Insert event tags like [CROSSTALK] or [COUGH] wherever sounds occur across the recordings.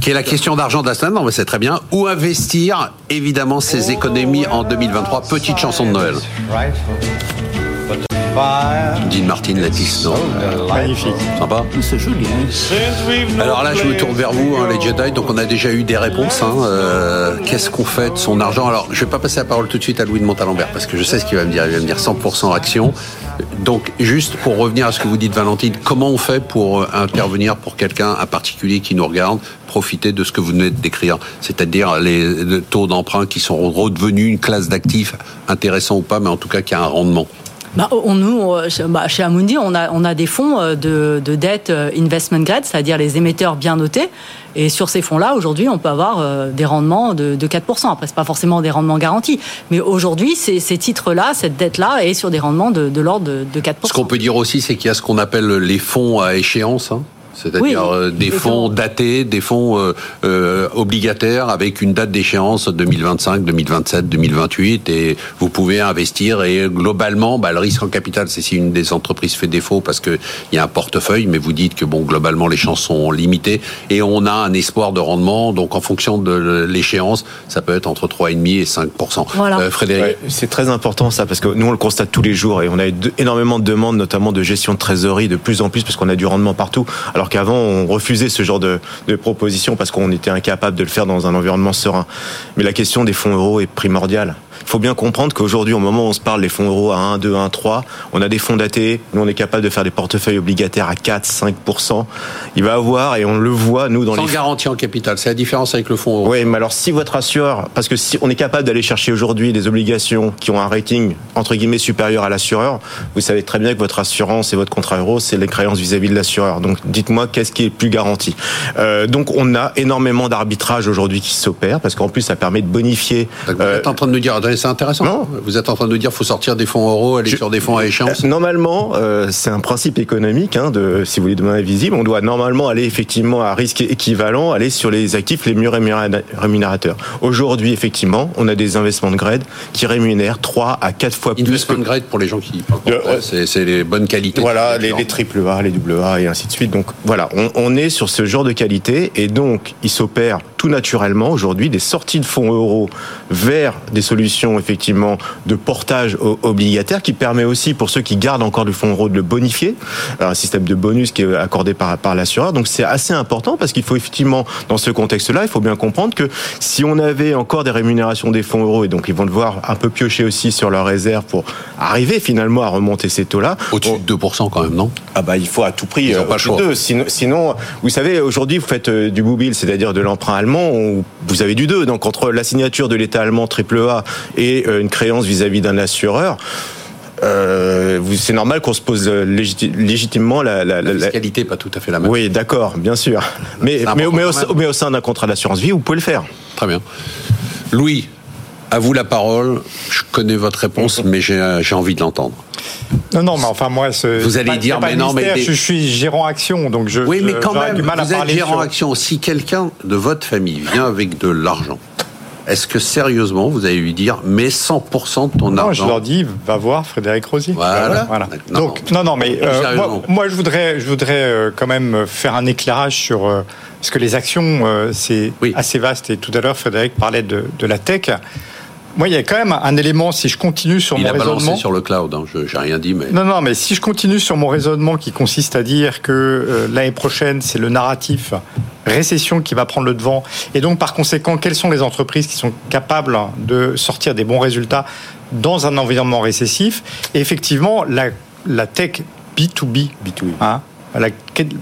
Qui est la question d'argent de la semaine, non mais c'est très bien. Où investir, évidemment, ses économies en 2023 Petite chanson de Noël. Dean Martin, Lattice, non Magnifique. Sympa C'est joli. hein. Alors là, je me tourne vers vous, hein, les Jedi. Donc, on a déjà eu des réponses. hein. Euh, Qu'est-ce qu'on fait de son argent? Alors, je vais pas passer la parole tout de suite à Louis de Montalembert parce que je sais ce qu'il va me dire. Il va me dire 100% action. Donc, juste pour revenir à ce que vous dites, Valentine, comment on fait pour euh, intervenir pour quelqu'un, un particulier qui nous regarde, profiter de ce que vous venez de décrire, c'est-à-dire les taux d'emprunt qui sont redevenus une classe d'actifs intéressant ou pas, mais en tout cas qui a un rendement. Bah, on, nous, chez- bah, chez Amundi, on a, on a des fonds euh, de, de dette euh, investment grade, c'est-à-dire les émetteurs bien notés. Et sur ces fonds-là, aujourd'hui, on peut avoir euh, des rendements de, de 4%. Après, c'est pas forcément des rendements garantis. Mais aujourd'hui, ces, ces titres-là, cette dette-là est sur des rendements de, de l'ordre de, de 4%. Ce qu'on peut dire aussi, c'est qu'il y a ce qu'on appelle les fonds à échéance. hein. C'est-à-dire Oui, euh, des fonds datés, des fonds euh, euh, obligataires avec une date d'échéance 2025, 2027, 2028 et vous pouvez investir et globalement bah, le risque en capital c'est si une des entreprises fait défaut parce que il y a un portefeuille mais vous dites que bon globalement les chances sont limitées et on a un espoir de rendement. Donc en fonction de l'échéance ça peut être entre 3,5 et 5 Voilà. Euh, Frédéric Ouais, c'est très important ça parce que nous on le constate tous les jours et on a énormément de demandes notamment de gestion de trésorerie de plus en plus parce qu'on a du rendement partout. Alors qu'avant on refusait ce genre de, propositions parce qu'on était incapable de le faire dans un environnement serein. Mais la question des fonds euros est primordiale. Il faut bien comprendre qu'aujourd'hui, au moment où on se parle des fonds euros à 1, 2, 1, 3, on a des fonds datés, nous on est capable de faire des portefeuilles obligataires à 4, 5%. Il va avoir, et on le voit nous dans sans les garantie en capital c'est la différence avec le fonds euro. oui, mais alors si votre assureur, parce que si on est capable d'aller chercher aujourd'hui des obligations qui ont un rating entre guillemets supérieur à l'assureur, vous savez très bien que votre assurance et votre contrat euro, c'est les créances vis-à-vis de l'assureur. Donc dites-moi qu'est-ce qui est plus garanti? Euh, donc on a énormément d'arbitrage aujourd'hui qui s'opère parce qu'en plus ça permet de bonifier. Euh, êtes en train de nous dire, c'est intéressant. Non. Vous êtes en train de dire, faut sortir des fonds euros, aller Je- sur des fonds à échéance. Euh, Normalement, euh, c'est un principe économique, hein, de, si vous voulez, de manière visible. On doit normalement aller effectivement à risque équivalent, aller sur les actifs les mieux rémunéra- rémunérateurs. Aujourd'hui, effectivement, on a des investements de grade qui rémunèrent 3 à 4 fois plus que... Investment grade pour les gens qui c'est c'est les bonnes qualités. Voilà, les, les triple A, les double A et ainsi de suite. Donc voilà, on, on est sur ce genre de qualité et donc il s'opère tout naturellement aujourd'hui des sorties de fonds euros vers des solutions effectivement de portage obligataire qui permet aussi pour ceux qui gardent encore du fonds euro de le bonifier, un système de bonus qui est accordé par, par l'assureur. Donc c'est assez important parce qu'il faut effectivement dans ce contexte-là, il faut bien comprendre que si on avait encore des rémunérations des fonds euros et donc ils vont devoir un peu piocher aussi sur leurs réserves pour arriver finalement à remonter ces taux-là, Au-dessus de 2% quand même, non? Ah bah il faut à tout prix Ils euh, pas le choix. Sinon, sinon, vous savez, aujourd'hui vous faites euh, du Boubil, c'est-à-dire de l'emprunt allemand, vous avez du 2. Donc entre la signature de l'État allemand AAA et euh, une créance vis-à-vis d'un assureur, euh, c'est normal qu'on se pose euh, légiti- légitimement la, la- la- La fiscalité pas tout à fait la même. Oui, d'accord, bien sûr. Mais, au, mais au sein d'un contrat d'assurance vie, vous pouvez le faire. Très bien. Louis, à vous la parole. Je connais votre réponse, [LAUGHS] mais j'ai envie de l'entendre. Non, non, mais enfin, moi, ce- Vous allez pas- dire, mais non, mais des- je, suis gérant action, donc je. Oui, mais je- quand même, du mal à vous êtes gérant sur- action. Si quelqu'un de votre famille vient avec de l'argent, est-ce que sérieusement vous allez lui dire, mets 100% de ton Non, je argent leur dis, va voir Frédéric Rosier. Voilà. Voilà. Non. Donc, non, non, mais euh, moi, moi, je voudrais, je voudrais euh, quand même faire un éclairage sur euh, parce que les actions, euh, c'est Oui. assez vaste. Et tout à l'heure, Frédéric parlait de, de la tech. Moi, il y a quand même un élément. Si je continue sur Il mon a balancé raisonnement, sur le cloud. Hein. Je j'ai rien dit, mais non, non, mais si je continue sur mon raisonnement qui consiste à dire que euh, l'année prochaine, c'est le narratif récession qui va prendre le devant, et donc par conséquent, quelles sont les entreprises qui sont capables de sortir des bons résultats dans un environnement récessif? Et effectivement, la, la tech B2B, B2B. hein, la-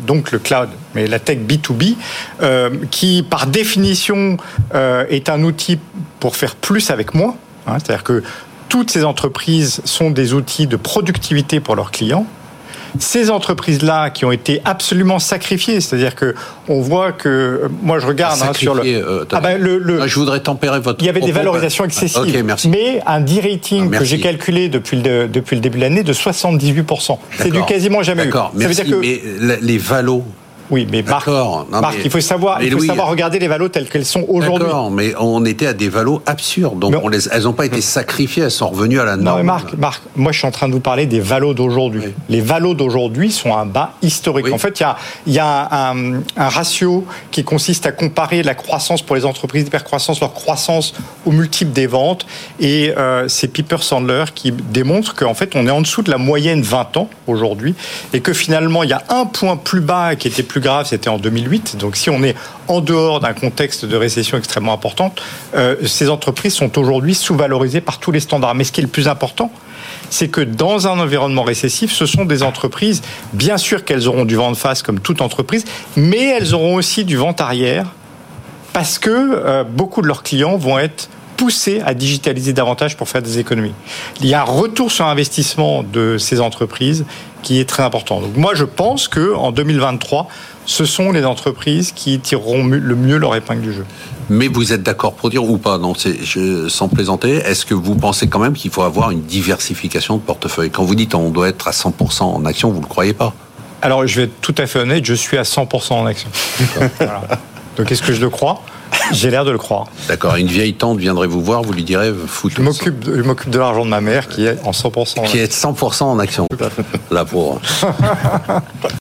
donc le cloud, mais la tech B2B, euh, qui par définition euh, est un outil pour faire plus avec moins. hein, C'est-à-dire que toutes ces entreprises sont des outils de productivité pour leurs clients. Ces entreprises-là qui ont été absolument sacrifiées, c'est-à-dire que on voit que euh, moi je regarde hein, sur le euh, ah ben, le, le- Ah, je voudrais tempérer votre. il y avait des valorisations excessives. Merci. Mais un D-rating Ah, que j'ai calculé depuis le, depuis le début de l'année de 78%. C'est du quasiment jamais eu. D'accord, Ça veut merci. dire que Mais les valos Oui, mais Marc, D'accord. Non, Marc, mais- il faut savoir, mais il faut Louis- savoir regarder les valos telles qu'elles sont aujourd'hui. D'accord, mais on était à des valos absurdes. Donc Mais on- on les- elles n'ont pas été sacrifiées, elles sont revenues à la Non, norme. mais Marc, Marc, moi je suis en train de vous parler des valos d'aujourd'hui. Oui. Les valos d'aujourd'hui sont un bas historique. Oui. En fait, il y a, il y a un, un ratio qui consiste à comparer la croissance pour les entreprises d'hypercroissance, leur croissance au multiple des ventes. Et euh, c'est Piper Sandler qui démontre qu'en fait, on est en dessous de la moyenne 20 ans aujourd'hui. Et que finalement, il y a un point plus bas qui était plus grave, c'était en 2008. Donc si on est en dehors d'un contexte de récession extrêmement importante, euh, ces entreprises sont aujourd'hui sous-valorisées par tous les standards. Mais ce qui est le plus important, c'est que dans un environnement récessif, ce sont des entreprises, bien sûr qu'elles auront du vent de face comme toute entreprise, mais elles auront aussi du vent arrière parce que euh, beaucoup de leurs clients vont être poussés à digitaliser davantage pour faire des économies. Il y a un retour sur investissement de ces entreprises qui est très important. Donc moi, je pense que en 2023, ce sont les entreprises qui tireront le mieux leur épingle du jeu. Mais vous êtes d'accord pour dire ou pas? Non, c'est je, sans plaisanter. Est-ce que vous pensez quand même qu'il faut avoir une diversification de portefeuille? Quand vous dites on doit être à 100% en action, vous le croyez pas? Alors, je vais être tout à fait honnête, je suis à 100% en action. [LAUGHS] Voilà. Donc, est-ce que je le crois? J'ai l'air de le croire. D'accord. Une vieille tante viendrait vous voir, vous lui direz foutez Je m'occupe de, je m'occupe de l'argent de ma mère qui est en 100% en Qui est 100% en action. La pauvre. [LAUGHS]